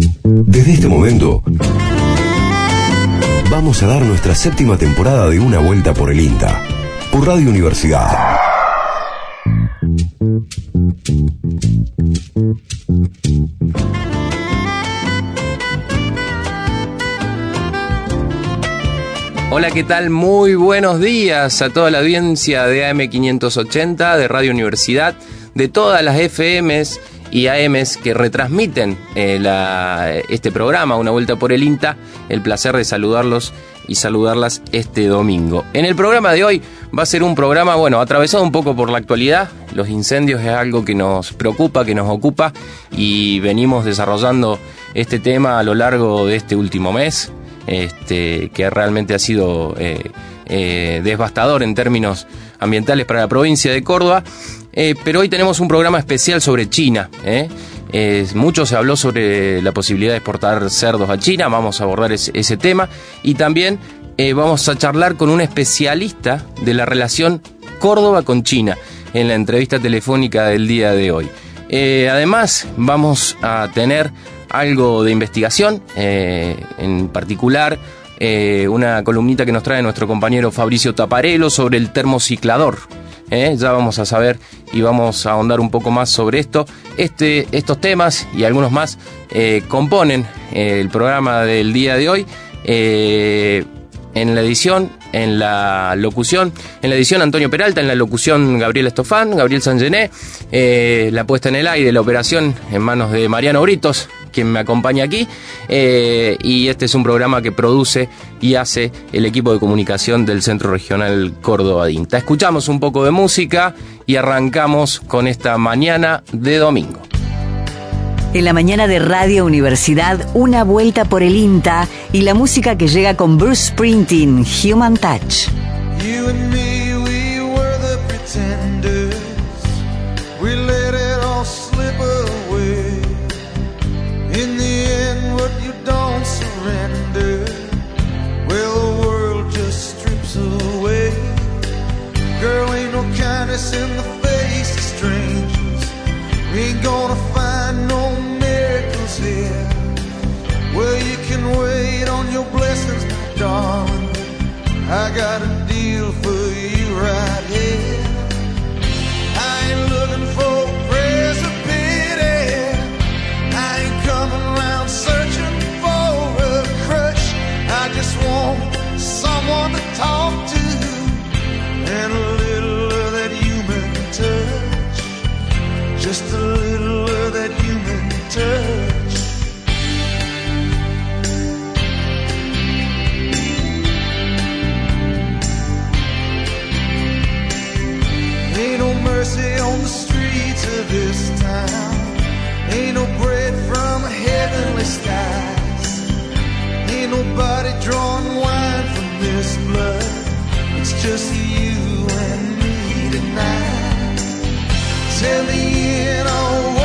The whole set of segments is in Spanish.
Desde este momento, vamos a dar nuestra séptima temporada de Una Vuelta por el INTA, por Radio Universidad. Hola, ¿qué tal? Muy buenos días a toda la audiencia de AM580, de Radio Universidad, de todas las FMs y AMs que retransmiten eh, este programa, Una Vuelta por el INTA. El placer de saludarlos y saludarlas este domingo. En el programa de hoy va a ser un programa, bueno, atravesado un poco por la actualidad. Los incendios es algo que nos preocupa, que nos ocupa y venimos desarrollando este tema a lo largo de este último mes, este, que realmente ha sido eh, eh, devastador en términos ambientales para la provincia de Córdoba. Eh, pero hoy tenemos un programa especial sobre China. mucho se habló sobre la posibilidad de exportar cerdos a China, vamos a abordar ese, tema. Y también vamos a charlar con un especialista de la relación Córdoba con China en la entrevista telefónica del día de hoy. además, vamos a tener algo de investigación, eh, en particular eh, una columnita que nos trae nuestro compañero Fabricio Taparelo sobre el termociclador. Eh, ya vamos a saber y vamos a ahondar un poco más sobre esto. Este, estos temas y algunos más componen el programa del día de hoy. en la edición, en la locución, en la edición Antonio Peralta, en la locución Gabriel Estofán, Gabriel Sangené, la puesta en el aire, la operación en manos de Mariano Britos, quien me acompaña aquí. Eh, y este es un programa que produce y hace el equipo de comunicación del Centro Regional Córdoba Dinta. Escuchamos un poco de música y arrancamos con esta mañana de domingo. En la mañana de Radio Universidad, una vuelta por el INTA y la música que llega con Bruce Sprinting, Human Touch. Us in the face of strangers. We ain't gonna find no miracles here. Well, you can wait on your blessings, my darling. I got a deal for you right here. Just a little of that human touch. Ain't no mercy on the streets of this town. Ain't no bread from heavenly skies. Ain't nobody drawing wine from this blood. It's just you Tell me in a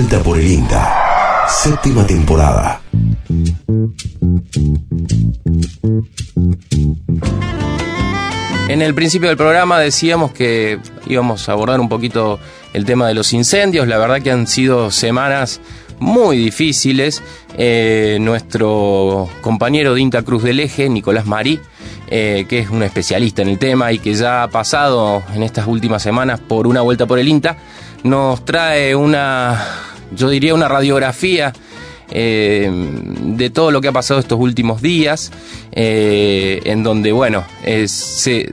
vuelta por el INTA. Séptima temporada. En el principio del programa decíamos que íbamos a abordar un poquito el tema de los incendios. La verdad que han sido semanas muy difíciles. Eh, nuestro compañero de Inta Cruz del Eje, Nicolás Marí, eh, que es un especialista en el tema y que ya ha pasado en estas últimas semanas por una vuelta por el INTA, nos trae una, yo diría, una radiografía eh, de todo lo que ha pasado estos últimos días, eh, en donde, bueno,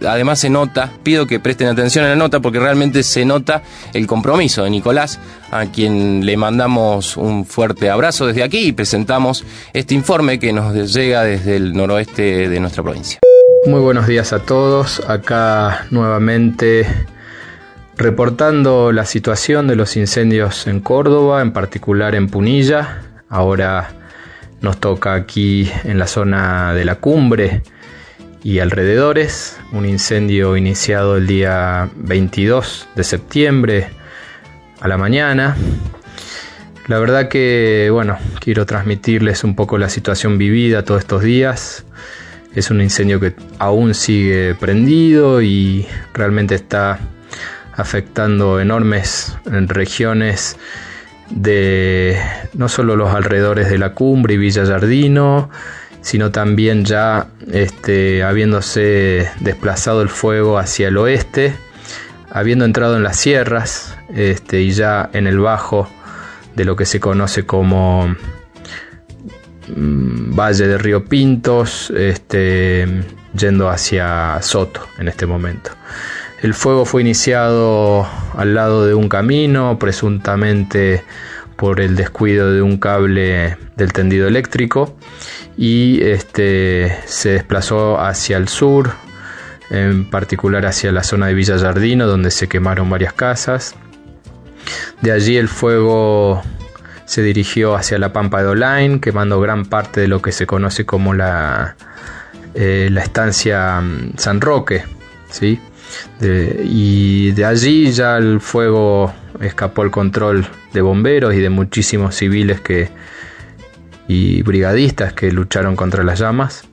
además se nota, pido que presten atención a la nota porque realmente se nota el compromiso de Nicolás, a quien le mandamos un fuerte abrazo desde aquí y presentamos este informe que nos llega desde el noroeste de nuestra provincia. Muy buenos días a todos. Acá nuevamente reportando la situación de los incendios en Córdoba, en particular en Punilla. Ahora nos toca aquí en la zona de la cumbre y alrededores. Un incendio iniciado el día 22 de septiembre a la mañana. La verdad que, bueno, quiero transmitirles un poco la situación vivida todos estos días. Es un incendio que aún sigue prendido y realmente está afectando enormes regiones de no solo los alrededores de la cumbre y Villa Yardino, sino también ya este, habiéndose desplazado el fuego hacia el oeste, habiendo entrado en las sierras este, y ya en el bajo de lo que se conoce como mm, Valle de Río Pintos, este, yendo hacia Soto en este momento. El fuego fue iniciado al lado de un camino, presuntamente por el descuido de un cable del tendido eléctrico y este, se desplazó hacia el sur, en particular hacia la zona de Villa Yardino, donde se quemaron varias casas. De allí el fuego se dirigió hacia la Pampa de Olain, quemando gran parte de lo que se conoce como la, eh, la estancia mm, San Roque. ¿sí? De- y de allí ya el fuego escapó el control de bomberos y de muchísimos civiles que, y brigadistas que lucharon contra las llamas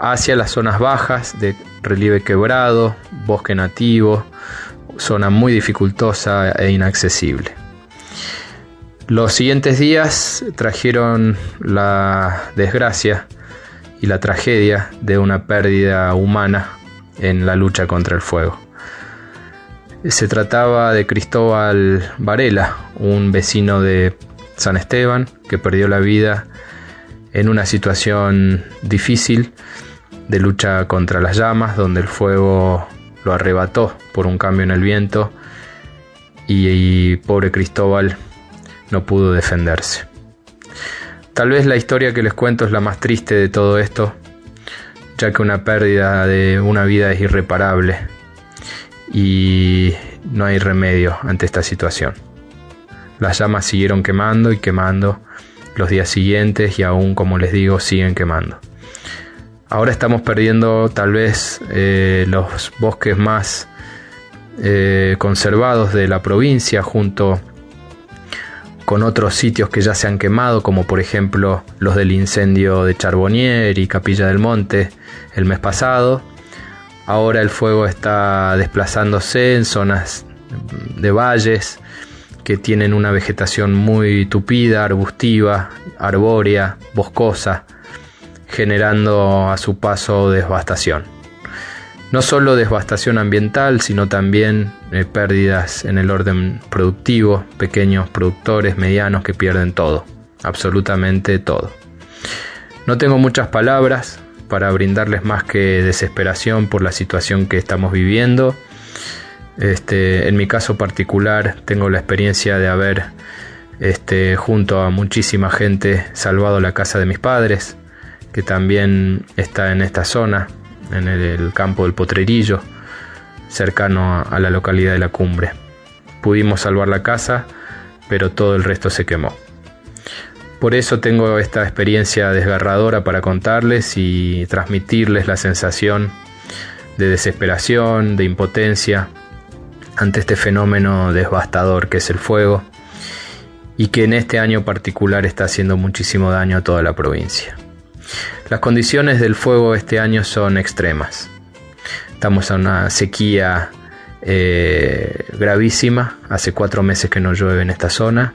hacia las zonas bajas de relieve quebrado, bosque nativo, zona muy dificultosa e inaccesible. Los siguientes días trajeron la desgracia y la tragedia de una pérdida humana en la lucha contra el fuego. Se trataba de Cristóbal Varela, un vecino de San Esteban que perdió la vida en una situación difícil de lucha contra las llamas, donde el fuego lo arrebató por un cambio en el viento y, y pobre Cristóbal no pudo defenderse. Tal vez la historia que les cuento es la más triste de todo esto, ya que una pérdida de una vida es irreparable y no hay remedio ante esta situación. Las llamas siguieron quemando y quemando los días siguientes y aún, como les digo, siguen quemando. Ahora estamos perdiendo tal vez eh, los bosques más eh, conservados de la provincia junto con otros sitios que ya se han quemado, como por ejemplo los del incendio de Charbonnier y Capilla del Monte el mes pasado. Ahora el fuego está desplazándose en zonas de valles que tienen una vegetación muy tupida, arbustiva, arbórea, boscosa, generando a su paso devastación. No solo devastación ambiental, sino también eh, pérdidas en el orden productivo, pequeños productores, medianos que pierden todo, absolutamente todo. No tengo muchas palabras para brindarles más que desesperación por la situación que estamos viviendo. Este, en mi caso particular tengo la experiencia de haber este, junto a muchísima gente salvado la casa de mis padres, que también está en esta zona, en el, campo del Potrerillo, cercano a, la localidad de la cumbre. Pudimos salvar la casa, pero todo el resto se quemó. Por eso tengo esta experiencia desgarradora para contarles y transmitirles la sensación de desesperación, de impotencia ante este fenómeno devastador que es el fuego y que en este año particular está haciendo muchísimo daño a toda la provincia. Las condiciones del fuego este año son extremas. Estamos en una sequía eh, gravísima, hace cuatro meses que no llueve en esta zona,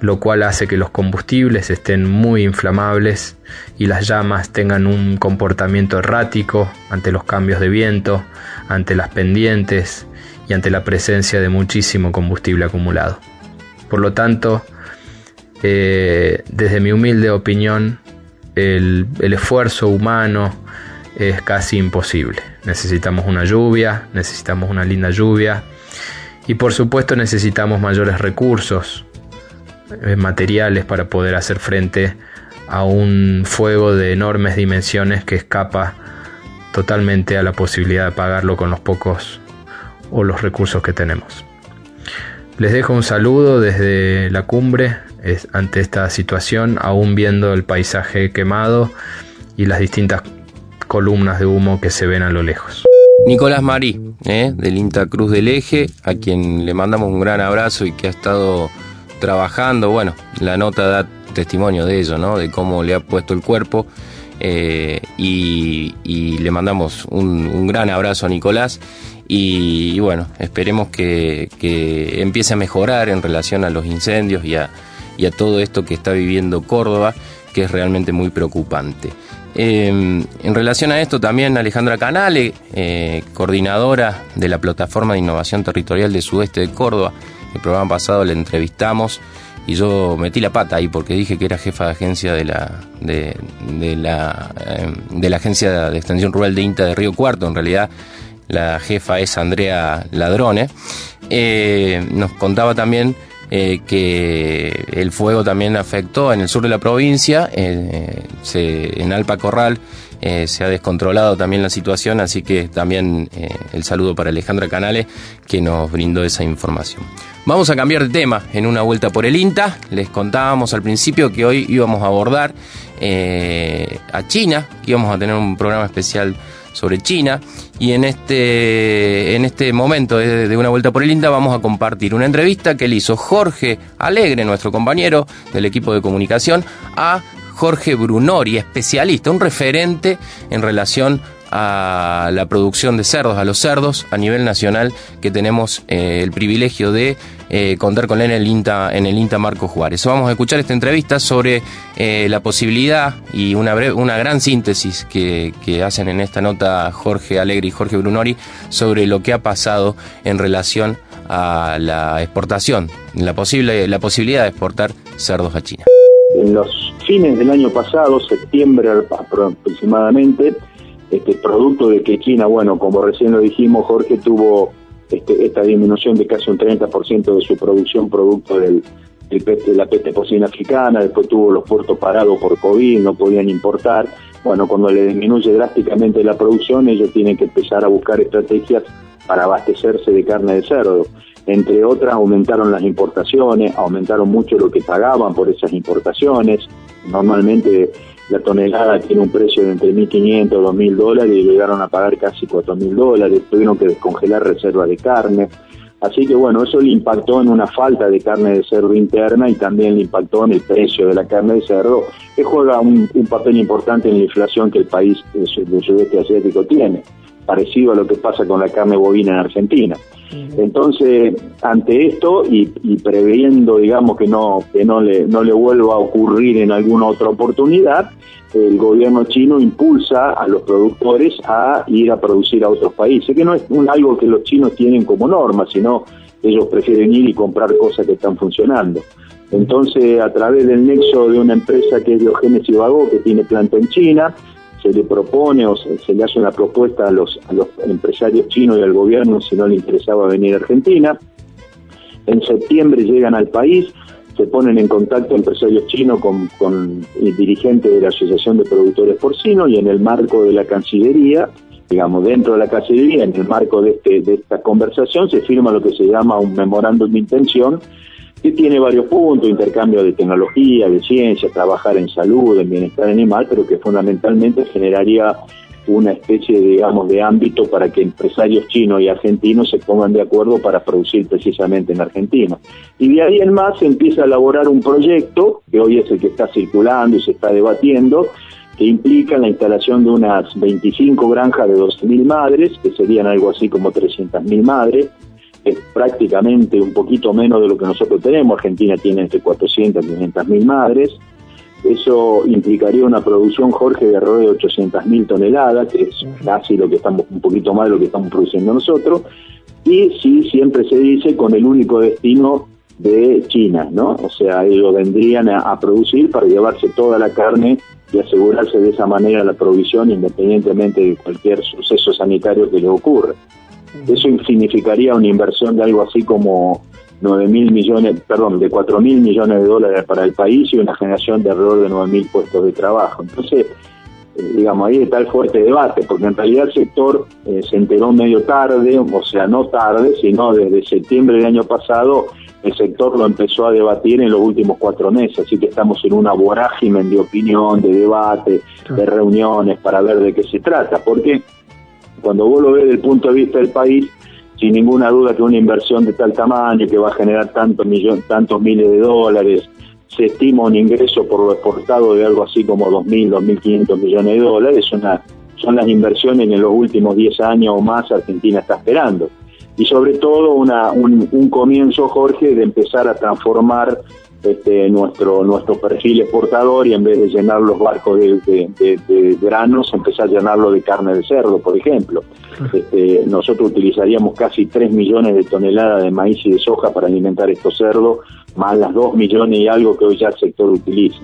lo cual hace que los combustibles estén muy inflamables y las llamas tengan un comportamiento errático ante los cambios de viento, ante las pendientes y ante la presencia de muchísimo combustible acumulado. Por lo tanto, eh, desde mi humilde opinión, el, esfuerzo humano es casi imposible. Necesitamos una lluvia, necesitamos una linda lluvia y por supuesto necesitamos mayores recursos eh, materiales para poder hacer frente a un fuego de enormes dimensiones que escapa totalmente a la posibilidad de pagarlo con los pocos o los recursos que tenemos. Les dejo un saludo desde la cumbre ante esta situación, aún viendo el paisaje quemado y las distintas columnas de humo que se ven a lo lejos. Nicolás Marí, ¿eh? del INTA Cruz del Eje, a quien le mandamos un gran abrazo y que ha estado trabajando. Bueno, la nota da testimonio de ello, ¿no? De cómo le ha puesto el cuerpo. Eh, y, le mandamos un, gran abrazo a Nicolás. Y, bueno, esperemos que, que empiece a mejorar en relación a los incendios y a, y a todo esto que está viviendo Córdoba, que es realmente muy preocupante. Em, en relación a esto también Alejandra Canale, eh, coordinadora de la Plataforma de Innovación Territorial de Sudeste de Córdoba, el programa pasado le entrevistamos y yo metí la pata ahí porque dije que era jefa de agencia de la de, la em, de la agencia de extensión rural de INTA de Río Cuarto. En realidad la jefa es Andrea Ladrone. Eh, nos contaba también eh, que el fuego también afectó en el sur de la provincia, eh, en Alpa Corral eh, se ha descontrolado también la situación, así que también el saludo para Alejandra Canales que nos brindó esa información. Vamos a cambiar de tema en una vuelta por el INTA. Les contábamos al principio que hoy íbamos a abordar a China, que íbamos a tener un programa especial sobre China. Y en este, en este momento de, una vuelta por el INTA vamos a compartir una entrevista que le hizo Jorge Alegre, nuestro compañero del equipo de comunicación, a Jorge Brunori, especialista, un referente en relación a la producción de cerdos, a los cerdos a nivel nacional, que tenemos eh, el privilegio de eh, contar con él en el INTA, en el INTA Marco Juárez. Vamos a escuchar esta entrevista sobre eh, la posibilidad y una, una gran síntesis que, hacen en esta nota Jorge Alegre y Jorge Brunori sobre lo que ha pasado en relación a la exportación, la, posible, la posibilidad de exportar cerdos a China. En los fines del año pasado, septiembre aproximadamente, este producto de que China, bueno, como recién lo dijimos, Jorge tuvo este, esta disminución de casi un 30% de su producción producto del, el peste, la peste porcina africana, después tuvo los puertos parados por COVID, no podían importar. Bueno, cuando le disminuye drásticamente la producción, ellos tienen que empezar a buscar estrategias para abastecerse de carne de cerdo. Entre otras, aumentaron las importaciones, aumentaron mucho lo que pagaban por esas importaciones. Normalmente la tonelada tiene un precio de entre 1.500 y 2.000 dólares y llegaron a pagar casi 4.000 dólares. Tuvieron que descongelar reservas de carne. Así que bueno, eso le impactó en una falta de carne de cerdo interna y también le impactó en el precio de la carne de cerdo, que juega un, papel importante en la inflación que el país del sudeste asiático tiene, parecido a lo que pasa con la carne bovina en Argentina. Entonces, ante esto y, previendo, digamos, que no que no le no le vuelva a ocurrir en alguna otra oportunidad, el gobierno chino impulsa a los productores a ir a producir a otros países, que no es un, algo que los chinos tienen como norma, sino ellos prefieren ir y comprar cosas que están funcionando. Entonces, a través del nexo de una empresa que es Diogenes y Vago, que tiene planta en China, se le propone o se, le hace una propuesta a los, a los empresarios chinos y al gobierno si no le interesaba venir a Argentina. En septiembre llegan al país, se ponen en contacto empresarios chinos con, con dirigentes de la Asociación de Productores Porcinos y en el marco de la Cancillería, digamos, dentro de la Cancillería, en el marco de, este, de esta conversación, se firma lo que se llama un memorándum de intención que tiene varios puntos, intercambio de tecnología, de ciencia, trabajar en salud, en bienestar animal, pero que fundamentalmente generaría una especie, digamos, de ámbito para que empresarios chinos y argentinos se pongan de acuerdo para producir precisamente en Argentina. Y de ahí en más se empieza a elaborar un proyecto, que hoy es el que está circulando y se está debatiendo, que implica la instalación de unas 25 granjas de 12.000 madres, que serían algo así como 300.000 madres, es prácticamente un poquito menos de lo que nosotros tenemos. Argentina tiene entre 400 y 500 mil madres. Eso implicaría una producción, Jorge, de alrededor de 800 mil toneladas, que es casi lo que estamos, un poquito más de lo que estamos produciendo nosotros. Y sí, siempre se dice con el único destino de China, ¿no? O sea, ellos vendrían a, a producir para llevarse toda la carne y asegurarse de esa manera la provisión independientemente de cualquier suceso sanitario que le ocurra. Eso significaría una inversión de algo así como 9 mil millones, perdón, de 4 mil millones de dólares para el país y una generación de alrededor de 9 mil puestos de trabajo. Entonces, eh, digamos, ahí está el fuerte debate, porque en realidad el sector eh, se enteró medio tarde, o sea, no tarde, sino desde septiembre del año pasado, el sector lo empezó a debatir en los últimos cuatro meses, así que estamos en una vorágine de opinión, de debate, de reuniones para ver de qué se trata, porque cuando vos lo ves desde el punto de vista del país, sin ninguna duda que una inversión de tal tamaño, que va a generar tantos, millones, tantos miles de dólares, se estima un ingreso por lo exportado de algo así como 2.000, 2.500 millones de dólares, son las inversiones en los últimos 10 años o más Argentina está esperando. Y sobre todo una, un, un comienzo, Jorge, de empezar a transformar este, nuestro nuestro perfil exportador y en vez de llenar los barcos de, granos, empezar a llenarlo de carne de cerdo, por ejemplo. Este, nosotros utilizaríamos casi 3 millones de toneladas de maíz y de soja para alimentar estos cerdos, más las 2 millones y algo que hoy ya el sector utiliza.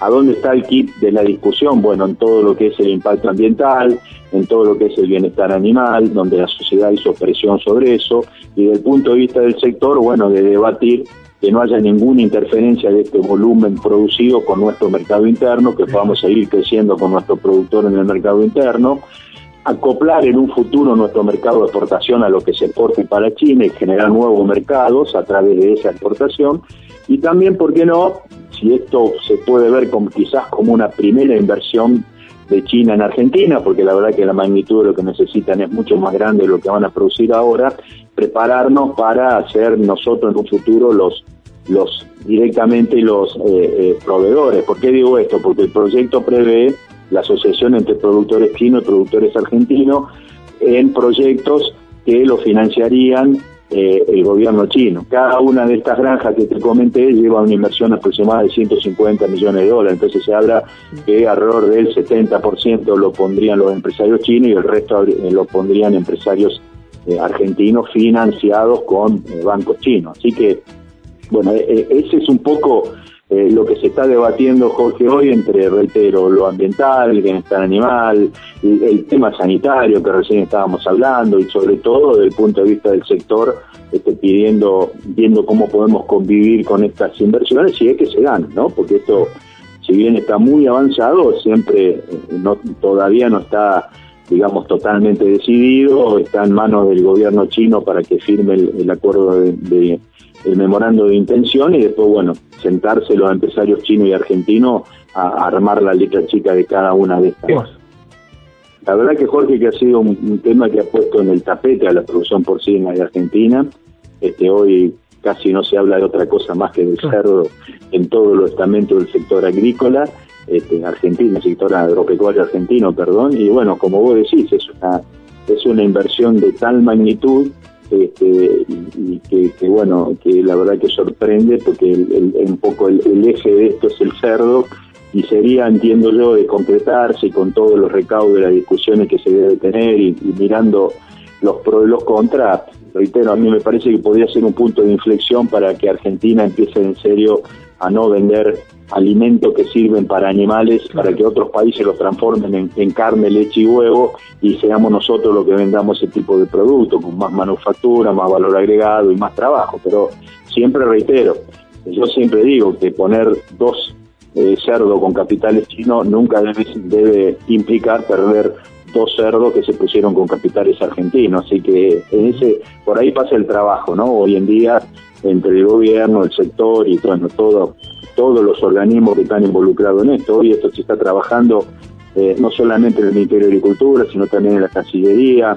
¿A dónde está el kit de la discusión? Bueno, en todo lo que es el impacto ambiental, en todo lo que es el bienestar animal, donde la sociedad hizo presión sobre eso, y desde el punto de vista del sector, bueno, de debatir que no haya ninguna interferencia de este volumen producido con nuestro mercado interno, que podamos seguir creciendo con nuestro productor en el mercado interno, acoplar en un futuro nuestro mercado de exportación a lo que se exporte para China y generar nuevos mercados a través de esa exportación. Y también, ¿por qué no? Si esto se puede ver como, quizás como una primera inversión de China en Argentina, porque la verdad que la magnitud de lo que necesitan es mucho más grande de lo que van a producir ahora, prepararnos para hacer nosotros en un futuro los los directamente los eh, eh, proveedores. ¿Por qué digo esto? Porque el proyecto prevé la asociación entre productores chinos y productores argentinos en proyectos que lo financiarían eh, el gobierno chino. Cada una de estas granjas que te comenté lleva una inversión aproximada de 150 millones de dólares, entonces se habla que alrededor del 70% lo pondrían los empresarios chinos y el resto eh, lo pondrían empresarios eh, argentinos financiados con bancos chinos. Así que, bueno, ese es un poco eh, lo que se está debatiendo, Jorge, hoy entre, reitero, lo ambiental, el bienestar animal, el, tema sanitario que recién estábamos hablando y sobre todo desde el punto de vista del sector, este, pidiendo, viendo cómo podemos convivir con estas inversiones y es que se dan, ¿no? Porque esto, si bien está muy avanzado, siempre eh, no, todavía no está digamos, totalmente decidido, está en manos del gobierno chino para que firme el, acuerdo de, el memorando de intención y después, bueno, sentarse los empresarios chinos y argentinos a, armar la letra chica de cada una de estas. La verdad que Jorge que ha sido un, un, tema que ha puesto en el tapete a la producción porcina de Argentina. Este hoy casi no se habla de otra cosa más que del cerdo en todos los estamentos del sector agrícola, este, argentino, el sector agropecuario argentino, perdón, y bueno, como vos decís, es una, es una inversión de tal magnitud este, y, que, que, bueno, que la verdad que sorprende porque el, un poco el, eje de esto es el cerdo y sería, entiendo yo, de concretarse con todos los recaudos de las discusiones que se debe tener y, y mirando los pros y los contras, reitero, a mí me parece que podría ser un punto de inflexión para que Argentina empiece en serio a no vender alimentos que sirven para animales, para que otros países los transformen en, en, carne, leche y huevo y seamos nosotros los que vendamos ese tipo de producto con más manufactura, más valor agregado y más trabajo. Pero siempre reitero, yo siempre digo que poner dos eh, cerdos con capitales chinos nunca debe, debe implicar perder dos cerdos que se pusieron con capitales argentinos, así que en ese por ahí pasa el trabajo, ¿no? Hoy en día entre el gobierno, el sector y bueno, todo, todos los organismos que están involucrados en esto. Hoy esto se está trabajando eh, no solamente en el Ministerio de Agricultura, sino también en la Cancillería,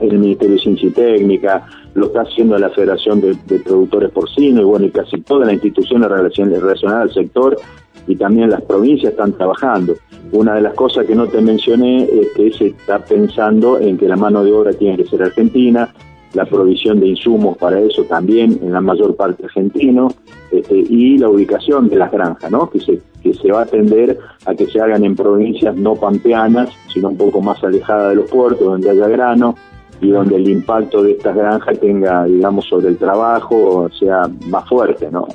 en el Ministerio de Ciencia y Técnica, lo está haciendo la Federación de, de Productores Porcinos y bueno, y casi todas las instituciones relacionadas al sector y también las provincias están trabajando. Una de las cosas que no te mencioné es que se está pensando en que la mano de obra tiene que ser argentina, la provisión de insumos para eso también en la mayor parte argentino este, y la ubicación de las granjas, ¿no? que, se, que se va a atender a que se hagan en provincias no pampeanas, sino un poco más alejadas de los puertos, donde haya grano y donde el impacto de estas granjas tenga, digamos, sobre el trabajo, sea más fuerte, ¿no?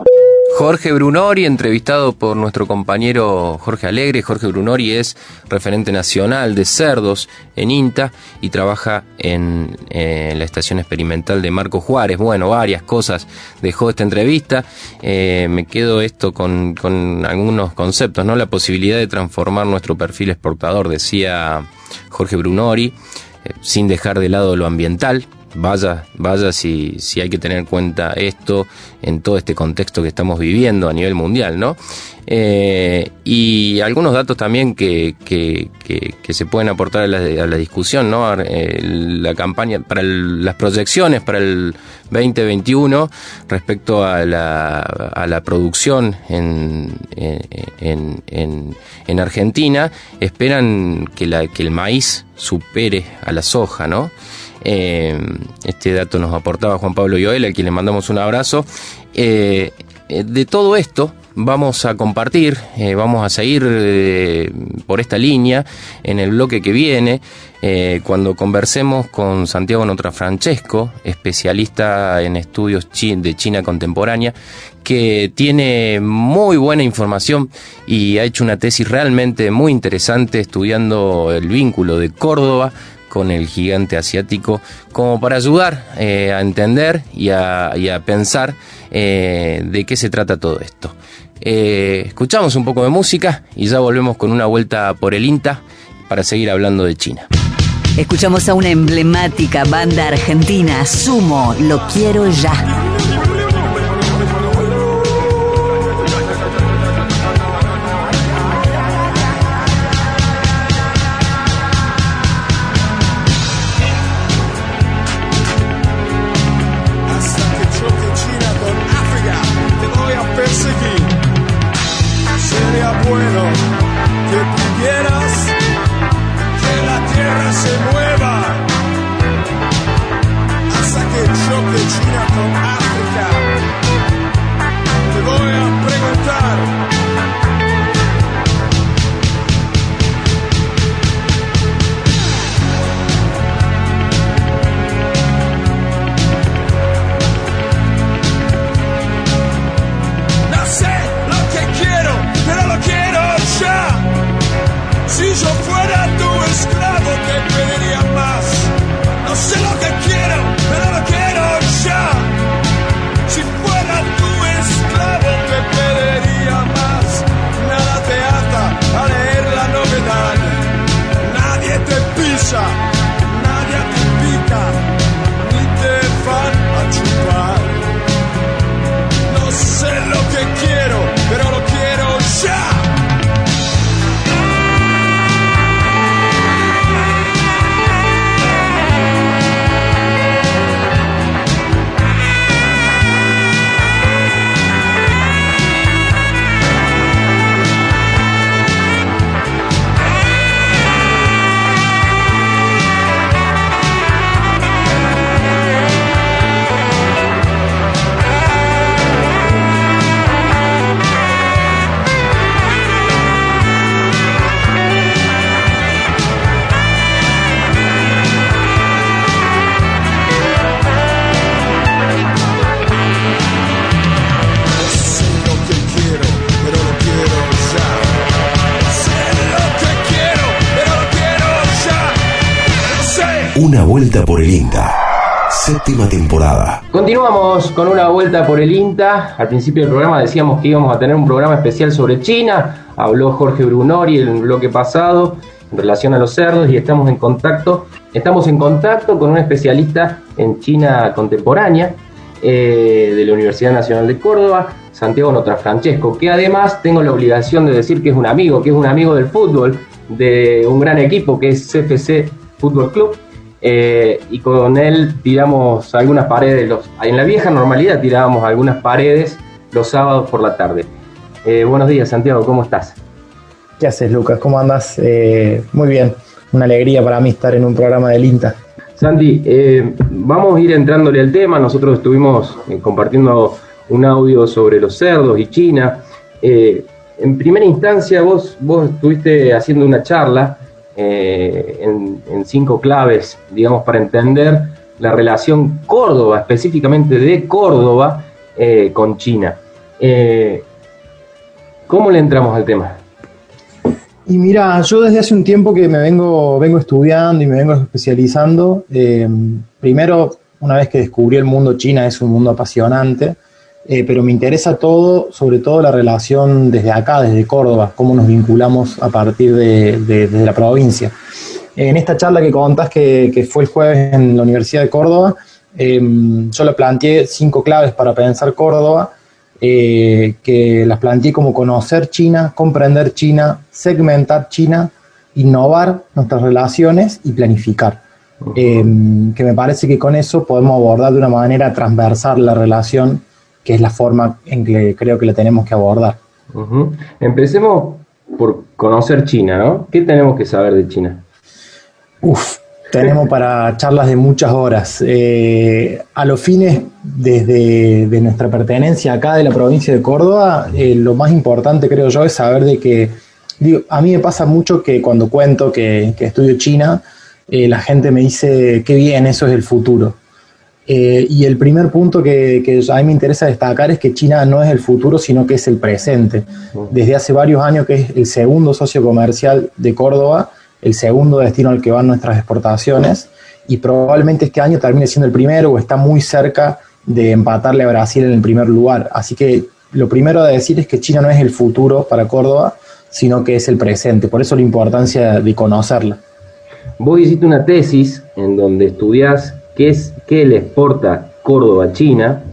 Jorge Brunori, entrevistado por nuestro compañero Jorge Alegre. Jorge Brunori es referente nacional de cerdos en INTA y trabaja en, la estación experimental de Marco Juárez. Bueno, varias cosas dejó esta entrevista. Eh, me quedo esto con, con algunos conceptos, ¿no? La posibilidad de transformar nuestro perfil exportador, decía Jorge Brunori sin dejar de lado lo ambiental. Vaya, vaya si, si hay que tener en cuenta esto en todo este contexto que estamos viviendo a nivel mundial, ¿no? Eh, y algunos datos también que, que, que, que se pueden aportar a la, a la discusión, ¿no? Eh, la campaña, para las proyecciones para el 2021 respecto a la, a la producción en, en, en, en Argentina, esperan que, la, que el maíz supere a la soja, ¿no? Eh, este dato nos aportaba Juan Pablo Yoel, a quien le mandamos un abrazo. Eh, de todo esto vamos a compartir, eh, vamos a seguir eh, por esta línea en el bloque que viene, eh, cuando conversemos con Santiago Notrafrancesco, especialista en estudios de China contemporánea, que tiene muy buena información y ha hecho una tesis realmente muy interesante estudiando el vínculo de Córdoba con el gigante asiático como para ayudar eh, a entender y a, pensar eh, de qué se trata todo esto. Eh, escuchamos un poco de música y ya volvemos con una vuelta por el INTA para seguir hablando de China. Escuchamos a una emblemática banda argentina, Sumo, Lo Quiero Ya. Por el INTA. Al principio del programa decíamos que íbamos a tener un programa especial sobre China. Habló Jorge Brunori en el bloque pasado en relación a los cerdos y estamos en contacto. Estamos en contacto con un especialista en China contemporánea eh, de la Universidad Nacional de Córdoba, Santiago Notra Francesco, que además tengo la obligación de decir que es un amigo, que es un amigo del fútbol, de un gran equipo que es CFC Fútbol Club eh, y con él tiramos algunas paredes, los, en la vieja normalidad tirábamos algunas paredes los sábados por la tarde. Eh, buenos días Santiago, ¿cómo estás? ¿Qué haces Lucas? ¿Cómo andas? Eh, muy bien, una alegría para mí estar en un programa del INTA. Santi, vamos a ir entrándole al tema, nosotros estuvimos compartiendo un audio sobre los cerdos y China. en primera instancia vos, vos estuviste haciendo una charla eh, en, cinco claves, digamos, para entender la relación Córdoba, específicamente de Córdoba, eh, con China. Eh, ¿Cómo le entramos al tema? Y mira, yo desde hace un tiempo que me vengo, vengo estudiando y me vengo especializando. primero, una vez que descubrí el mundo China, es un mundo apasionante. Eh, pero me interesa todo, sobre todo la relación desde acá, desde Córdoba, cómo nos vinculamos a partir de, la provincia. En esta charla que contás que, fue el jueves en la Universidad de Córdoba, em, yo le planteé cinco claves para pensar Córdoba, eh, que las planteé como conocer China, comprender China, segmentar China, innovar nuestras relaciones y planificar. Em, que me parece que con eso podemos abordar de una manera transversal la relación que es la forma en que creo que la tenemos que abordar. Empecemos por conocer China, ¿no? ¿Qué tenemos que saber de China? Uf, tenemos para charlas de muchas horas. Eh, a los fines desde de nuestra pertenencia acá de la provincia de Córdoba, eh, lo más importante creo yo es saber de que, digo, a mí me pasa mucho que cuando cuento que, estudio China, eh, la gente me dice, qué bien, eso es el futuro. Eh, y el primer punto que, a mí me interesa destacar es que China no es el futuro, sino que es el presente. Desde hace varios años que es el segundo socio comercial de Córdoba, el segundo destino al que van nuestras exportaciones, y probablemente este año termine siendo el primero o está muy cerca de empatarle a Brasil en el primer lugar. Así que lo primero a decir es que China no es el futuro para Córdoba, sino que es el presente. Por eso la importancia de conocerla. Vos hiciste una tesis en donde estudiás qué es qué le exporta Córdoba a China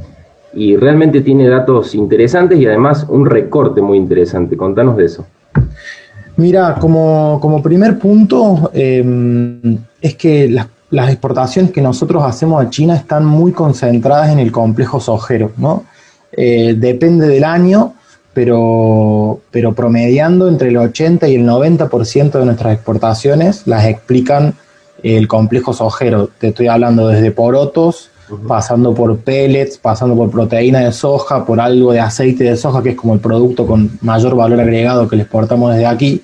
y realmente tiene datos interesantes y además un recorte muy interesante. Contanos de eso. Mira, como, primer punto em, es que las, exportaciones que nosotros hacemos a China están muy concentradas en el complejo sojero, ¿no? Eh, depende del año, pero, pero promediando entre el 80 y el 90% de nuestras exportaciones las explican el complejo sojero. Te estoy hablando desde porotos, pasando por pellets, pasando por proteína de soja, por algo de aceite de soja, que es como el producto con mayor valor agregado que le exportamos desde aquí.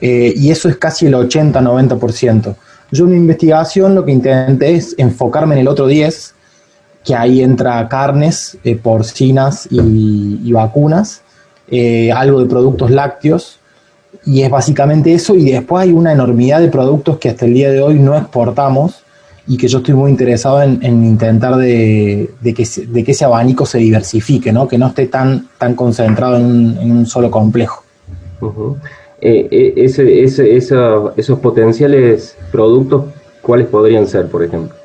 Eh, y eso es casi el 80-90%. Yo en mi investigación lo que intenté es enfocarme en el otro 10, que ahí entra carnes, eh, porcinas y, vacunas, eh, algo de productos lácteos, y es básicamente eso. Y después hay una enormidad de productos que hasta el día de hoy no exportamos y que yo estoy muy interesado en, intentar de, que, de, que, ese abanico se diversifique, ¿no? que no esté tan, tan concentrado en un, solo complejo. Eh, eh, ese, ese, esos potenciales productos, ¿cuáles podrían ser, por ejemplo?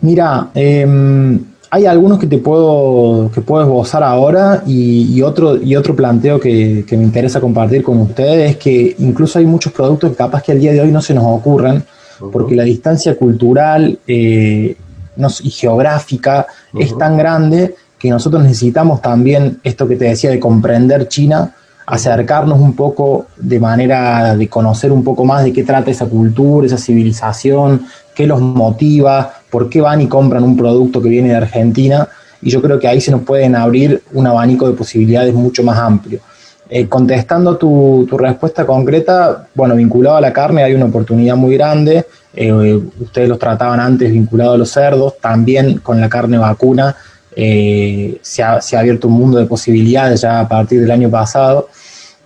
Mira, eh, hay algunos que te puedo, que puedo esbozar ahora y, otro, y otro planteo que, me interesa compartir con ustedes es que incluso hay muchos productos que capaz que al día de hoy no se nos ocurren porque la distancia cultural eh, y geográfica es tan grande que nosotros necesitamos también esto que te decía de comprender China, acercarnos un poco de manera de conocer un poco más de qué trata esa cultura, esa civilización, qué los motiva, por qué van y compran un producto que viene de Argentina. Y yo creo que ahí se nos pueden abrir un abanico de posibilidades mucho más amplio. Eh, contestando tu, respuesta concreta, bueno, vinculado a la carne hay una oportunidad muy grande. Eh, ustedes los trataban antes vinculado a los cerdos, también con la carne vacuna eh, se, ha, se, ha, abierto un mundo de posibilidades ya a partir del año pasado.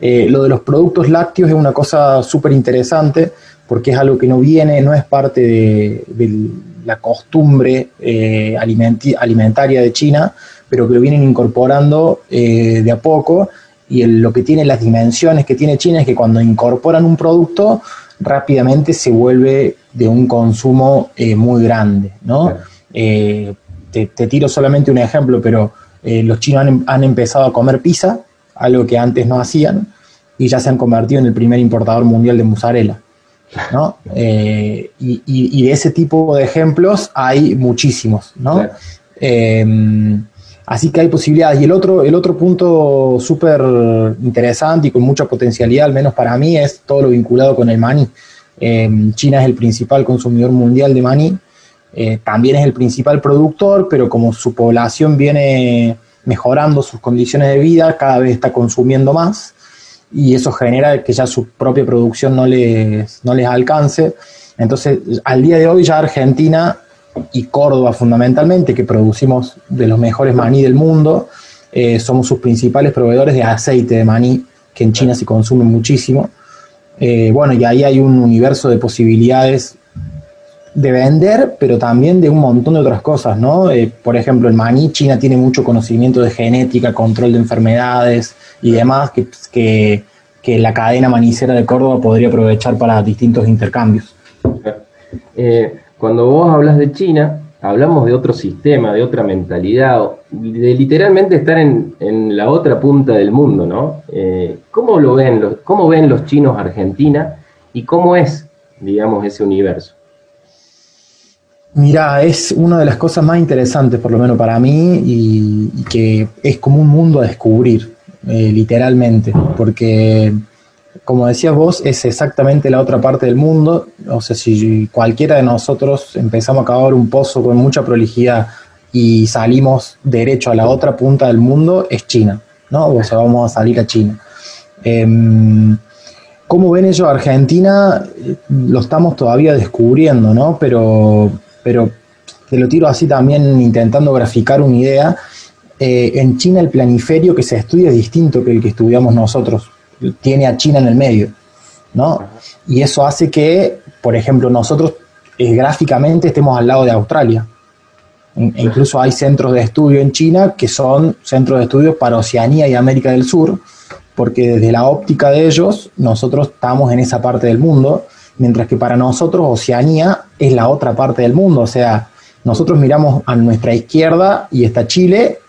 lo de los productos lácteos es una cosa súper interesante porque es algo que no viene, no es parte de, de la costumbre eh, alimentaria de China, pero que lo vienen incorporando eh, de a poco. Y lo que tiene las dimensiones que tiene China es que cuando incorporan un producto, rápidamente se vuelve de un consumo eh, muy grande. ¿no? Te, tiro solamente un ejemplo, pero los chinos han, han empezado a comer pizza, algo que antes no hacían, y ya se han convertido en el primer importador mundial de mozzarella. ¿No? Eh, y, de ese tipo de ejemplos hay muchísimos, ¿no? Em, así que hay posibilidades. Y el otro, el otro punto súper interesante y con mucha potencialidad, al menos para mí, es todo lo vinculado con el maní. Em, China es el principal consumidor mundial de maní, eh, también es el principal productor, pero como su población viene mejorando sus condiciones de vida, cada vez está consumiendo más y eso genera que ya su propia producción no les, no les alcance. Entonces, al día de hoy ya Argentina y Córdoba fundamentalmente, que producimos de los mejores maní del mundo, eh, somos sus principales proveedores de aceite de maní, que en China se consume muchísimo. Eh, bueno, y ahí hay un universo de posibilidades de vender, pero también de un montón de otras cosas, ¿no? Eh, por ejemplo, el maní, China tiene mucho conocimiento de genética, control de enfermedades y demás que, que, la cadena manicera de Córdoba podría aprovechar para distintos intercambios. Eh, cuando vos hablas de China, hablamos de otro sistema, de otra mentalidad, de literalmente estar en, en la otra punta del mundo, ¿no? Eh, ¿cómo, lo ven los, ¿Cómo ven los chinos Argentina y cómo es, digamos, ese universo? Mira, es una de las cosas más interesantes, por lo menos para mí, y, que es como un mundo a descubrir, eh, literalmente, porque, como decías vos, es exactamente la otra parte del mundo. O sea, si cualquiera de nosotros empezamos a cavar un pozo con mucha prolijidad y salimos derecho a la otra punta del mundo, es China, ¿no? O sea, vamos a salir a China. Em, ¿Cómo ven ellos Argentina? Lo estamos todavía descubriendo, ¿no? Pero pero te lo tiro así también intentando graficar una idea. Eh, en China el planiferio que se estudia es distinto que el que estudiamos nosotros. Tiene a China en el medio, ¿no? Y eso hace que, por ejemplo, nosotros eh, gráficamente estemos al lado de Australia. Incluso hay centros de estudio en China que son centros de estudio para Oceanía y América del Sur, porque desde la óptica de ellos nosotros estamos en esa parte del mundo mientras que para nosotros Oceanía es la otra parte del mundo, o sea, nosotros miramos a nuestra izquierda y está Chile,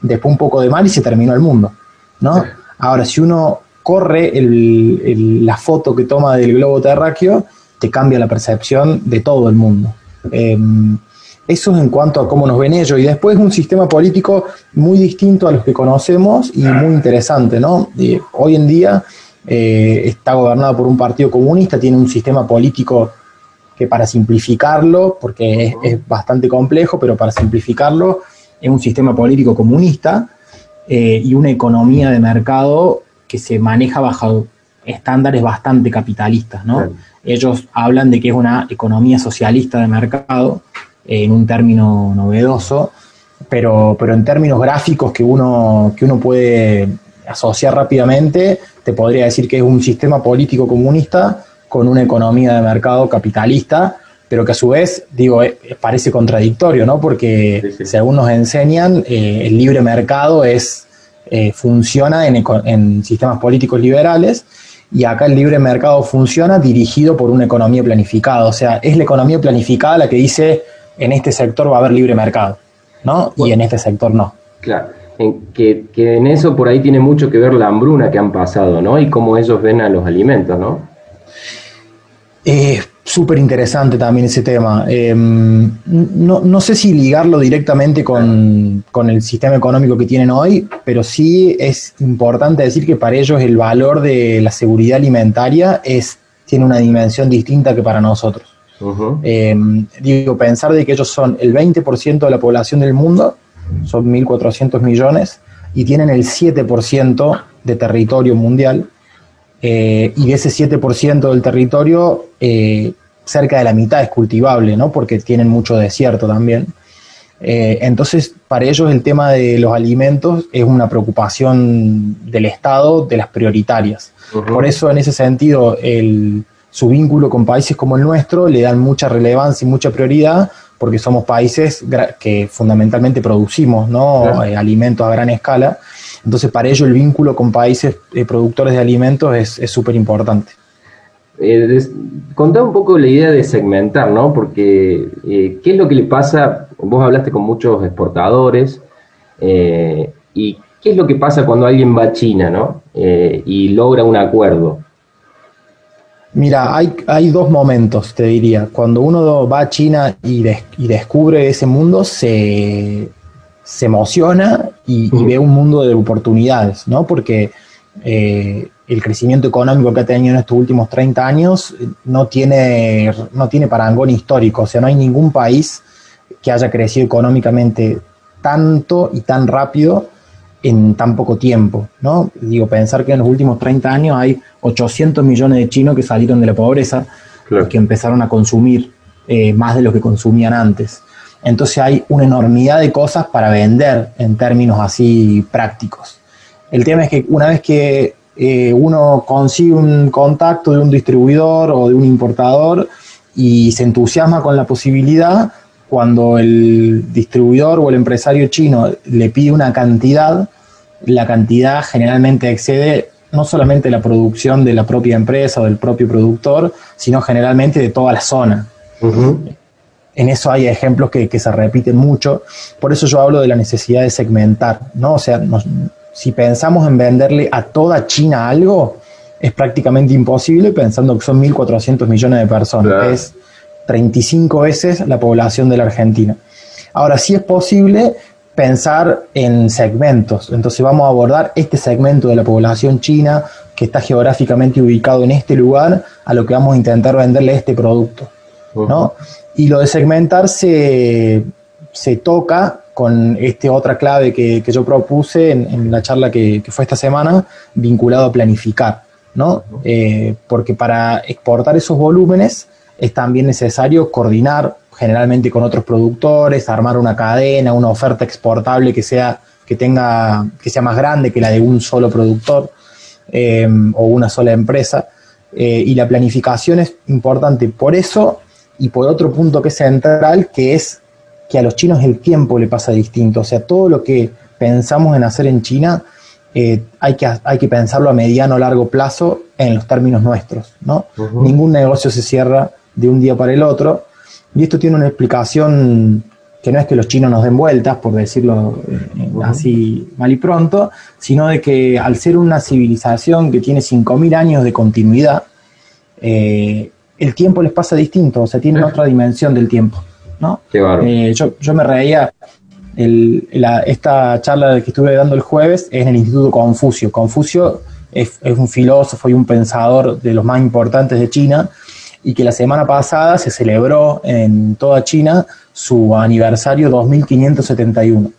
después un poco de mar y se terminó el mundo, ¿no? Ahora, si uno corre la foto que toma del globo terráqueo, te cambia la percepción de todo el mundo. Em, eso es en cuanto a cómo nos ven ellos. Y después un sistema político muy distinto a los que conocemos y muy interesante, ¿no? hoy en día eh, está gobernado por un partido comunista, tiene un sistema político que para simplificarlo, porque es, bastante complejo, pero para simplificarlo, es un sistema político comunista eh, y una economía de mercado que se maneja bajo estándares bastante capitalistas, ¿no? Ellos hablan de que es una economía socialista de mercado, eh, en un término novedoso, pero, pero en términos gráficos que uno, que uno puede asociar rápidamente, te podría decir que es un sistema político comunista con una economía de mercado capitalista, pero que a su vez, digo, eh, parece contradictorio, ¿no? Porque según nos enseñan, eh, el libre mercado es, eh, funciona en, en sistemas políticos liberales y acá el libre mercado funciona dirigido por una economía planificada. O sea, es la economía planificada la que dice en este sector va a haber libre mercado, ¿no? Y en este sector no. Claro que, en eso por ahí tiene mucho que ver la hambruna que han pasado, ¿no? Y cómo ellos ven a los alimentos, ¿no? Es súper interesante también ese tema. Em, no, sé si ligarlo directamente con, el sistema económico que tienen hoy, pero sí es importante decir que para ellos el valor de la seguridad alimentaria es, tiene una dimensión distinta que para nosotros. Em, digo, pensar de que ellos son el 20% de la población del mundo son 1.400 millones, y tienen el 7% de territorio mundial, eh, y de ese 7% del territorio, eh, cerca de la mitad es cultivable, ¿no? porque tienen mucho desierto también. Eh, entonces, para ellos el tema de los alimentos es una preocupación del Estado, de las prioritarias. Por eso, en ese sentido, el, su vínculo con países como el nuestro le dan mucha relevancia y mucha prioridad porque somos países que fundamentalmente producimos ¿no? Eh, alimentos a gran escala. Entonces, para ello el vínculo con países eh, productores de alimentos es súper importante. Eh, contá un poco la idea de segmentar, ¿no? Porque, eh, ¿qué es lo que le pasa? Vos hablaste con muchos exportadores, ¿y qué es lo que pasa cuando alguien va a China, ¿no? y logra un acuerdo. Mira, hay, hay dos momentos, te diría. Cuando uno va a China y, descubre ese mundo, se, emociona y, ve un mundo de oportunidades, ¿no? Porque eh, el crecimiento económico que ha tenido en estos últimos 30 años no tiene, no tiene parangón histórico. O sea, no hay ningún país que haya crecido económicamente tanto y tan rápido en tan poco tiempo, ¿no? Digo, pensar que en los últimos 30 años hay 800 millones de chinos que salieron de la pobreza y que empezaron a consumir eh, más de lo que consumían antes. Entonces hay una enormidad de cosas para vender en términos así prácticos. El tema es que una vez que eh, uno consigue un contacto de un distribuidor o de un importador y se entusiasma con la posibilidad, cuando el distribuidor o el empresario chino le pide una cantidad, la cantidad generalmente excede no solamente la producción de la propia empresa o del propio productor, sino generalmente de toda la zona. En eso hay ejemplos que, se repiten mucho, por eso yo hablo de la necesidad de segmentar, ¿no? O sea, si pensamos en venderle a toda China algo, es prácticamente imposible pensando que son 1.400 millones de personas, es 35 veces la población de la Argentina. Ahora sí es posible pensar en segmentos. Entonces vamos a abordar este segmento de la población china que está geográficamente ubicado en este lugar a lo que vamos a intentar venderle este producto. ¿No? Y lo de segmentar se, toca con esta otra clave que, yo propuse en, la charla que, fue esta semana, vinculado a planificar. ¿no? Eh, porque para exportar esos volúmenes es también necesario coordinar generalmente con otros productores, armar una cadena, una oferta exportable que sea, que tenga, que sea más grande que la de un solo productor eh, o una sola empresa. Eh, y la planificación es importante por eso y por otro punto que es central, que es que a los chinos el tiempo le pasa distinto. O sea, todo lo que pensamos en hacer en China eh, hay, que, hay que pensarlo a mediano o largo plazo en los términos nuestros. ¿no? Ningún negocio se cierra de un día para el otro y esto tiene una explicación que no es que los chinos nos den vueltas, por decirlo eh, así mal y pronto, sino de que al ser una civilización que tiene 5.000 años de continuidad, eh, el tiempo les pasa distinto, o sea, tienen otra dimensión del tiempo. ¿no? Eh, yo, me reía, esta charla que estuve dando el jueves es en el Instituto Confucio. Confucio es un filósofo y un pensador de los más importantes de China, y que la semana pasada se celebró en toda China su aniversario 2571.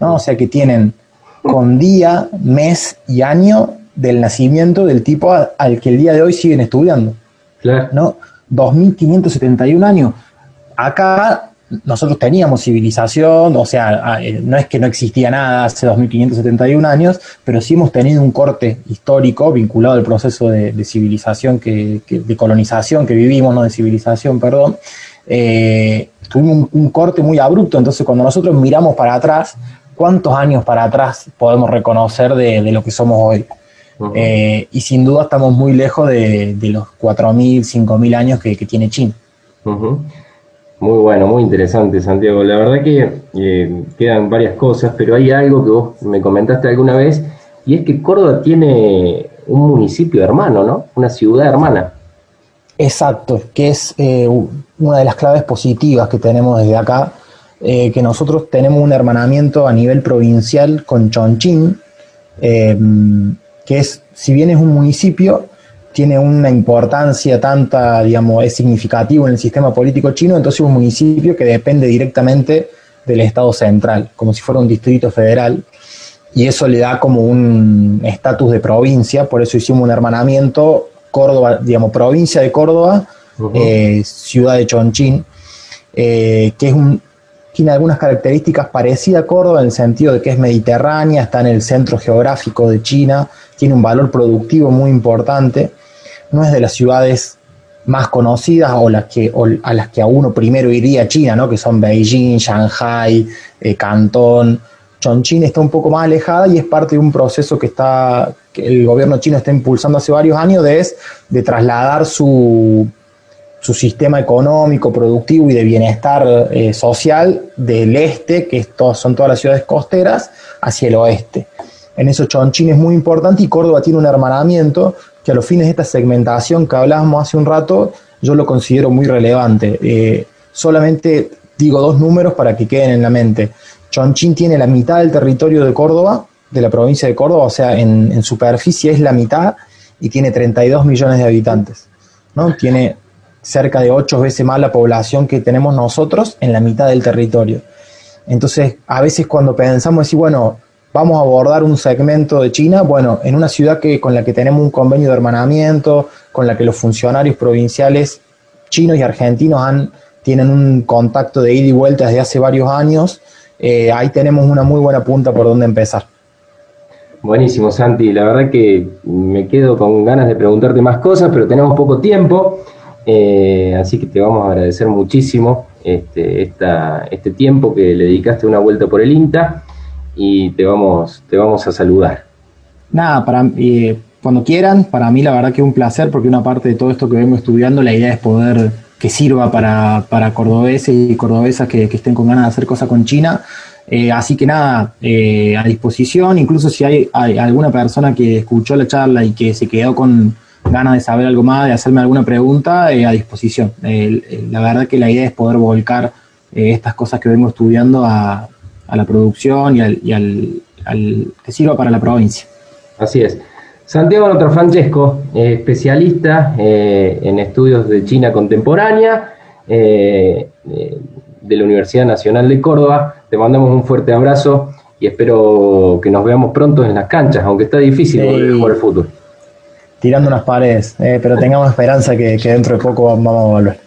¿no? O sea que tienen con día, mes y año del nacimiento del tipo al que el día de hoy siguen estudiando. ¿No? 2571 años. Acá nosotros teníamos civilización, o sea, eh, no es que no existía nada hace 2571 años, pero sí hemos tenido un corte histórico vinculado al proceso de, civilización, que, de colonización que vivimos, no de civilización, perdón. Eh, tuvimos un, corte muy abrupto, entonces cuando nosotros miramos para atrás, ¿cuántos años para atrás podemos reconocer de, lo que somos hoy? Eh, y sin duda estamos muy lejos de, los 4.000, 5.000 años que, tiene China. Muy bueno, muy interesante, Santiago. La verdad que eh, quedan varias cosas, pero hay algo que vos me comentaste alguna vez, y es que Córdoba tiene un municipio hermano, ¿no? Una ciudad hermana. Exacto, que es eh, una de las claves positivas que tenemos desde acá, eh, que nosotros tenemos un hermanamiento a nivel provincial con Chongqing, que es, si bien es un municipio, tiene una importancia tanta, digamos, es significativo en el sistema político chino, entonces es un municipio que depende directamente del Estado central, como si fuera un distrito federal, y eso le da como un estatus de provincia, por eso hicimos un hermanamiento, Córdoba, digamos, provincia de Córdoba, eh, ciudad de Chongqing, eh, que es un, tiene algunas características parecidas a Córdoba en el sentido de que es mediterránea, está en el centro geográfico de China, tiene un valor productivo muy importante no es de las ciudades más conocidas o las que a las que a uno primero iría China, ¿no? que son Beijing, Shanghai, eh, Cantón. Chongqing está un poco más alejada y es parte de un proceso que está el gobierno chino está impulsando hace varios años de trasladar su, su sistema económico, productivo y de bienestar eh, social del este, que son todas las ciudades costeras, hacia el oeste. En eso Chongqing es muy importante y Córdoba tiene un hermanamiento que a los fines de esta segmentación que hablábamos hace un rato, yo lo considero muy relevante. Eh, solamente digo dos números para que queden en la mente. Chonchín tiene la mitad del territorio de Córdoba, de la provincia de Córdoba, o sea, en, superficie es la mitad y tiene 32 millones de habitantes. ¿no? Tiene cerca de ocho veces más la población que tenemos nosotros en la mitad del territorio. Entonces, a veces cuando pensamos así, bueno, vamos a abordar un segmento de China, bueno, en una ciudad que, con la que tenemos un convenio de hermanamiento, con la que los funcionarios provinciales chinos y argentinos han, tienen un contacto de ida y vuelta desde hace varios años, eh, ahí tenemos una muy buena punta por donde empezar. Buenísimo, Santi. La verdad que me quedo con ganas de preguntarte más cosas, pero tenemos poco tiempo, eh, así que te vamos a agradecer muchísimo este, este tiempo que le dedicaste una vuelta por el INTA y te vamos, te vamos a saludar. Nada, eh, cuando quieran, para mí la verdad que es un placer porque una parte de todo esto que vengo estudiando, la idea es poder que sirva para, para cordobeses y cordobesas que, estén con ganas de hacer cosas con China. Eh, así que nada, a disposición, incluso si hay, alguna persona que escuchó la charla y que se quedó con ganas de saber algo más, de hacerme alguna pregunta, a disposición. la verdad que la idea es poder volcar estas cosas que vengo estudiando a, a la producción y al, y al, que sirva para la provincia. Así es. Santiago Notro Francesco, eh, especialista eh, en estudios de China contemporánea eh, de la Universidad Nacional de Córdoba. Te mandamos un fuerte abrazo y espero que nos veamos pronto en las canchas, aunque está difícil jugar el fútbol. Tirando unas paredes, pero tengamos esperanza que, que dentro de poco vamos a volver.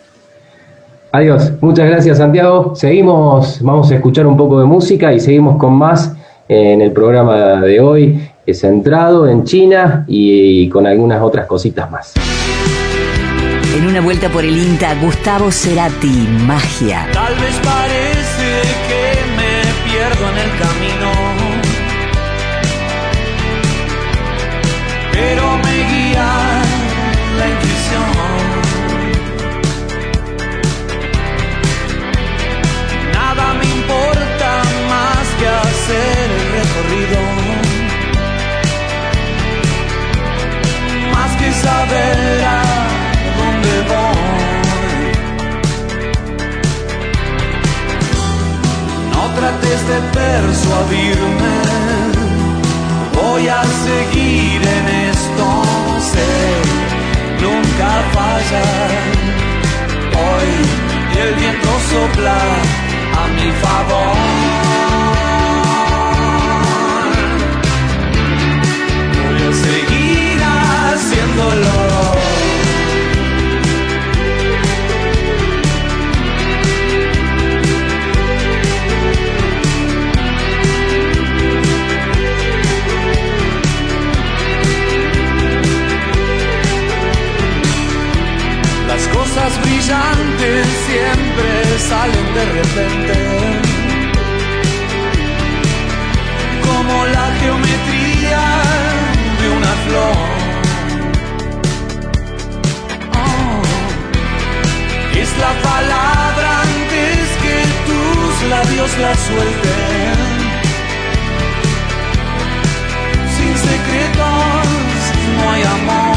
Adiós. Muchas gracias, Santiago. Seguimos, vamos a escuchar un poco de música y seguimos con más en el programa de hoy, centrado en China y, con algunas otras cositas más. En una vuelta por el INTA, Gustavo Cerati, magia. Tal vez parece que me pierdo en el camino, pero el recorrido. Más que saber a dónde voy. No trates de persuadirme. Voy a seguir en esto. Nunca fallar. Hoy el viento sopla a mi favor. Brillantes siempre salen de repente, como la geometría Oh, es la palabra antes que tus labios la suelten. Sin secretos no hay amor.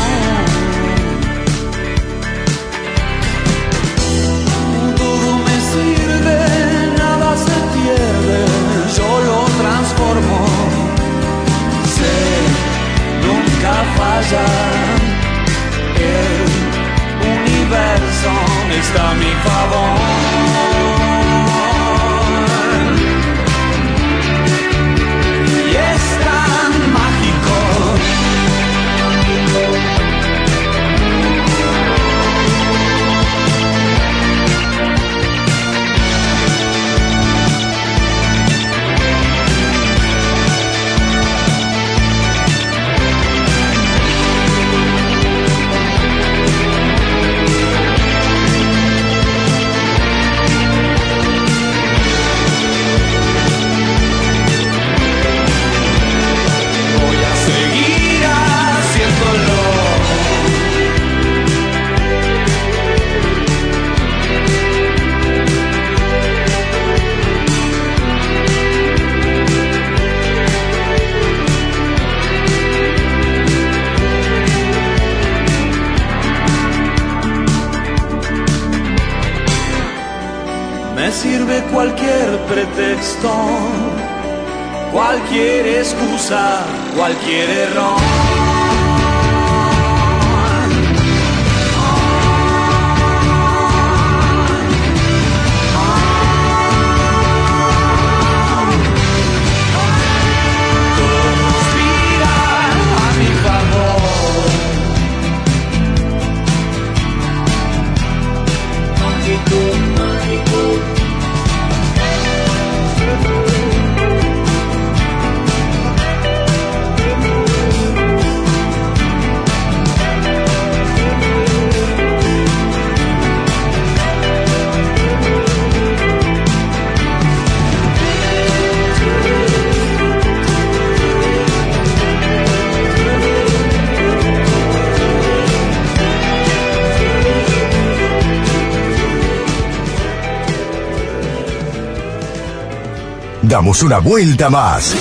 Damos una vuelta más.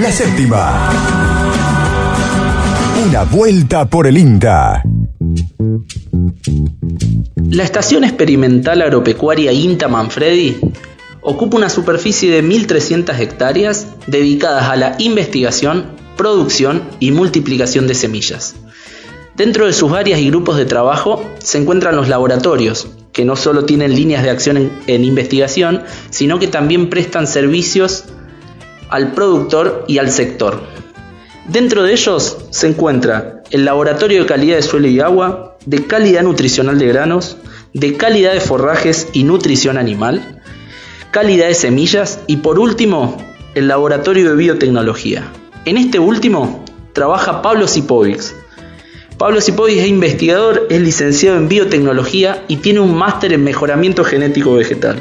La séptima. Una vuelta por el INTA. La Estación Experimental Agropecuaria INTA Manfredi ocupa una superficie de 1.300 hectáreas dedicadas a la investigación, producción y multiplicación de semillas. Dentro de sus áreas y grupos de trabajo se encuentran los laboratorios, que no solo tienen líneas de acción en, investigación, sino que también prestan servicios al productor y al sector. Dentro de ellos se encuentra el Laboratorio de Calidad de Suelo y Agua, de Calidad Nutricional de Granos, de Calidad de Forrajes y Nutrición Animal, Calidad de Semillas y por último el Laboratorio de Biotecnología. En este último trabaja Pablo Sipovics, Pablo Cipoy es investigador, es licenciado en biotecnología y tiene un máster en mejoramiento genético vegetal.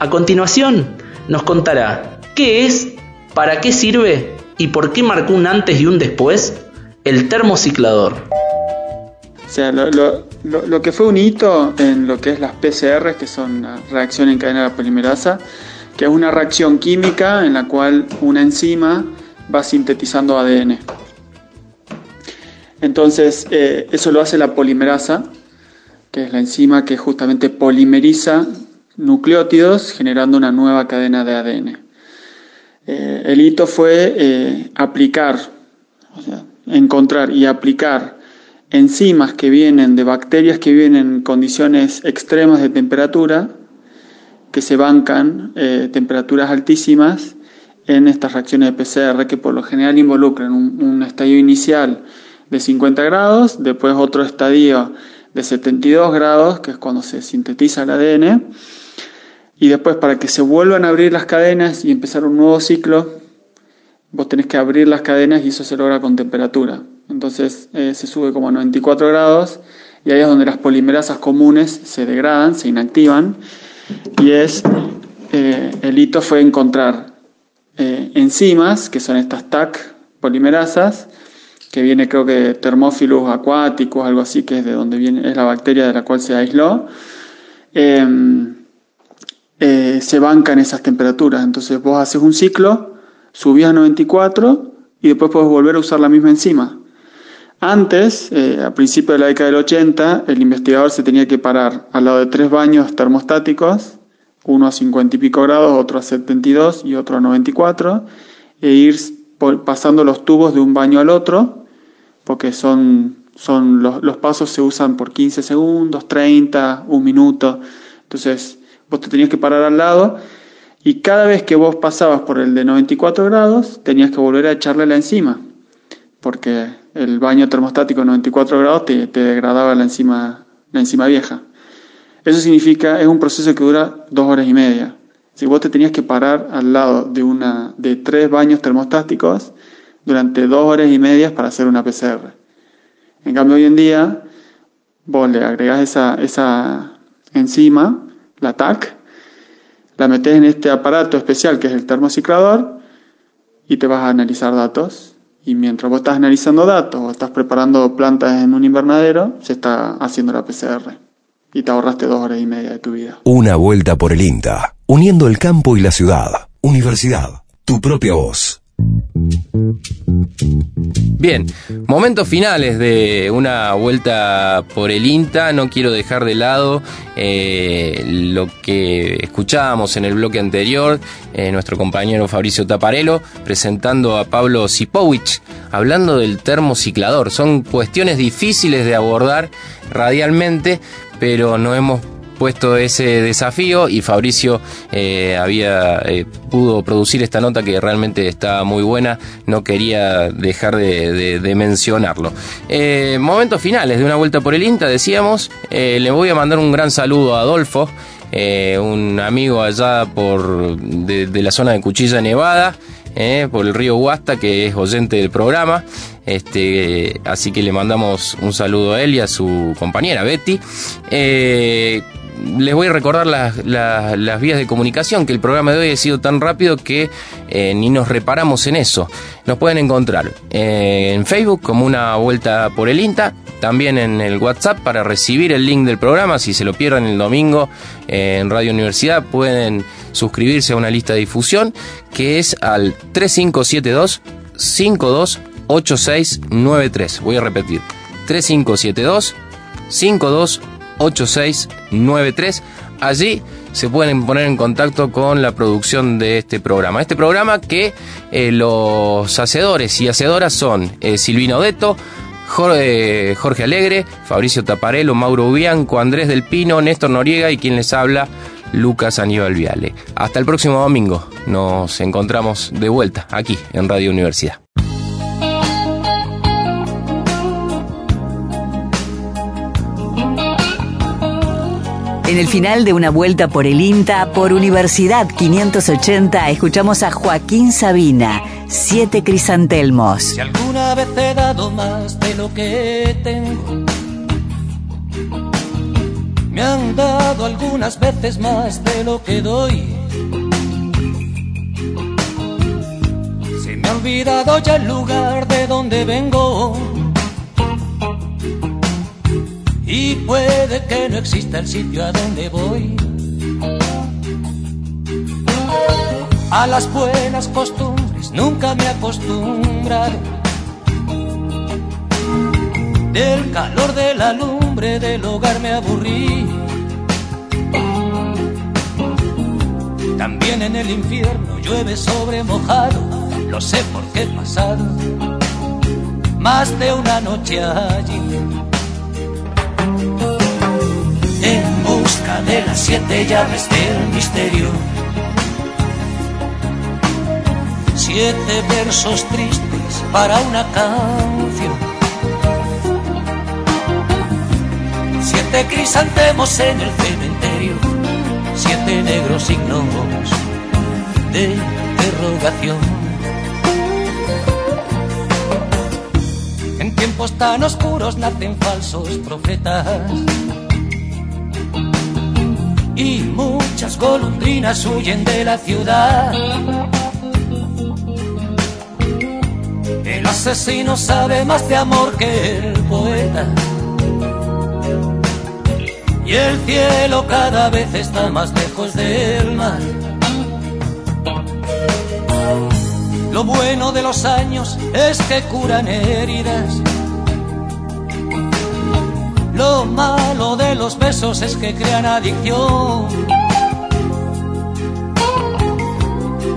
A continuación, nos contará qué es, para qué sirve y por qué marcó un antes y un después el termociclador. O sea, lo, que fue un hito en lo que es las PCR, que son la reacción en cadena de la polimerasa, que es una reacción química en la cual una enzima va sintetizando ADN. Entonces, eh, eso lo hace la polimerasa, que es la enzima que justamente polimeriza nucleótidos generando una nueva cadena de ADN. Eh, el hito fue eh, aplicar, o sea, encontrar y aplicar enzimas que vienen de bacterias que viven en condiciones extremas de temperatura, que se bancan temperaturas altísimas en estas reacciones de PCR que por lo general involucran un estadio inicial de 50 grados, después otro estadio de 72 grados, que es cuando se sintetiza el ADN, y después para que se vuelvan a abrir las cadenas y empezar un nuevo ciclo, vos tenés que abrir las cadenas y eso se logra con temperatura. Entonces eh, se sube como a 94 grados y ahí es donde las polimerasas comunes se degradan, se inactivan y es eh, el hito fue encontrar eh, enzimas, que son estas TAC polimerasas, que viene creo que termófilos acuáticos, algo así, que es de donde viene, es la bacteria de la cual se aisló, em, eh, se banca en esas temperaturas. Entonces vos haces un ciclo, subís a 94 y después puedes volver a usar la misma enzima. Antes, eh, a principios de la década del 80, el investigador se tenía que parar al lado de tres baños termostáticos, uno a 50 y pico grados, otro a 72 y otro a 94, e ir pasando los tubos de un baño al otro, porque son, son los, pasos se usan por 15 segundos, 30, un minuto. Entonces, vos te tenías que parar al lado y cada vez que vos pasabas por el de 94 grados, tenías que volver a echarle la enzima, porque el baño termostático 94 grados te, te degradaba la enzima, la enzima vieja. Eso significa, es un proceso que dura dos horas y media. Si vos te tenías que parar al lado de, una, de tres baños termostáticos durante dos horas y media para hacer una PCR. En cambio, hoy en día, vos le agregás esa, esa enzima, la TAC, la metes en este aparato especial que es el termociclador y te vas a analizar datos. Y mientras vos estás analizando datos o estás preparando plantas en un invernadero, se está haciendo la PCR. Y te ahorraste dos horas y media de tu vida. Una vuelta por el INTA uniendo el campo y la ciudad. Universidad, tu propia voz. Bien, momentos finales de una vuelta por el INTA. No quiero dejar de lado eh, lo que escuchábamos en el bloque anterior, eh, nuestro compañero Fabricio Taparelo presentando a Pablo Sipowicz, hablando del termociclador. Son cuestiones difíciles de abordar radialmente, pero no hemos puesto ese desafío y Fabricio eh, había eh, pudo producir esta nota que realmente está muy buena. No quería dejar de, mencionarlo. Eh, momentos finales de una vuelta por el INTA decíamos. Le voy a mandar un gran saludo a Adolfo un amigo allá por de, la zona de Cuchilla Nevada por el río Huasta, que es oyente del programa. Este, así que le mandamos un saludo a él y a su compañera Betty les voy a recordar las, vías de comunicación, que el programa de hoy ha sido tan rápido que eh, ni nos reparamos en eso. Nos pueden encontrar eh, en Facebook como una vuelta por el INTA, también en el WhatsApp para recibir el link del programa. Si se lo pierden el domingo eh, en Radio Universidad, pueden suscribirse a una lista de difusión que es al 3572 528693. Voy a repetir. 3572 528693 8693. Allí se pueden poner en contacto con la producción de este programa. Este programa que eh, los hacedores y hacedoras son eh, Silvino Deto, Jorge, Jorge, Alegre, Fabricio Taparelo, Mauro Bianco, Andrés del Pino, Néstor Noriega y quien les habla, Lucas Aníbal Viale. Hasta el próximo domingo. Nos encontramos de vuelta aquí en Radio Universidad. En el final de una vuelta por el INTA, por Universidad 580, escuchamos a Joaquín Sabina, Siete Crisantelmos. Si alguna vez he dado más de lo que tengo, me han dado algunas veces más de lo que doy. Se me ha olvidado ya el lugar de donde vengo y puede que no exista el sitio a donde voy. A las buenas costumbres nunca me acostumbraré. Del calor de la lumbre del hogar me aburrí. También en el infierno llueve sobre mojado, lo sé porque he pasado más de una noche allí en busca de las siete llaves del misterio. Siete versos tristes para una canción. Siete crisantemos en el cementerio. Siete negros signos de interrogación. En tiempos tan oscuros nacen falsos profetas y muchas golondrinas huyen de la ciudad. El asesino sabe más de amor que el poeta. Y el cielo cada vez está más lejos del mar. Lo bueno de los años es que curan heridas lo malo de los besos es que crean adicción.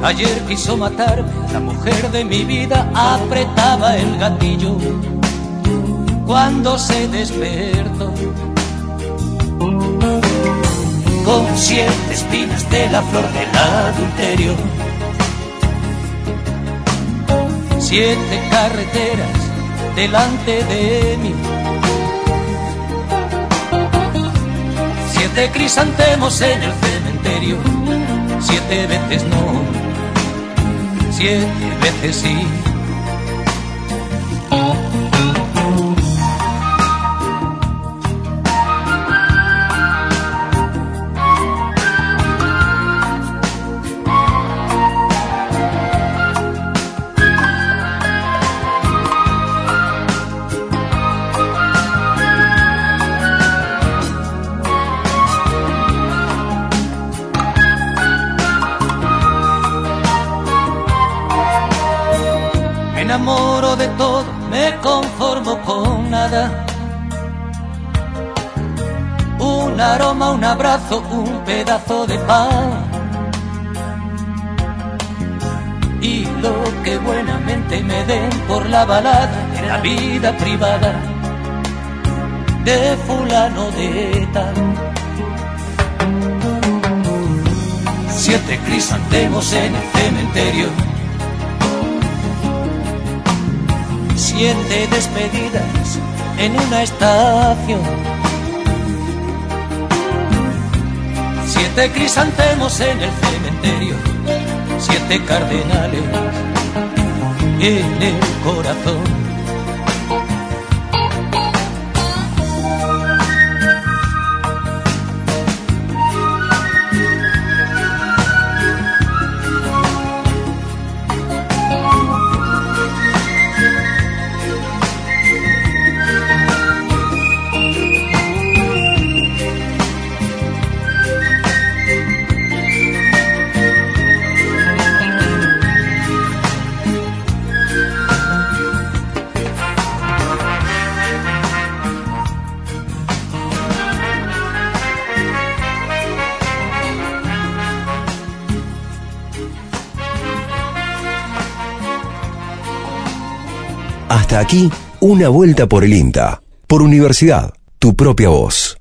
Ayer quiso matarme, la mujer de mi vida apretaba el gatillo cuando se despertó. Con siete espinas de la flor del adulterio. Siete carreteras delante de mí Siete crisantemos en el cementerio, siete veces no, siete veces sí. Me conformo con nada. Un aroma, un abrazo, un pedazo de pan. Y lo que buenamente me den por la balada de la vida privada de fulano de tal. Siete crisantemos en el cementerio. Siete despedidas en una estación. Siete crisantemos en el cementerio. Siete cardenales en el corazón. Aquí, una vuelta por el INTA. Por universidad, tu propia voz.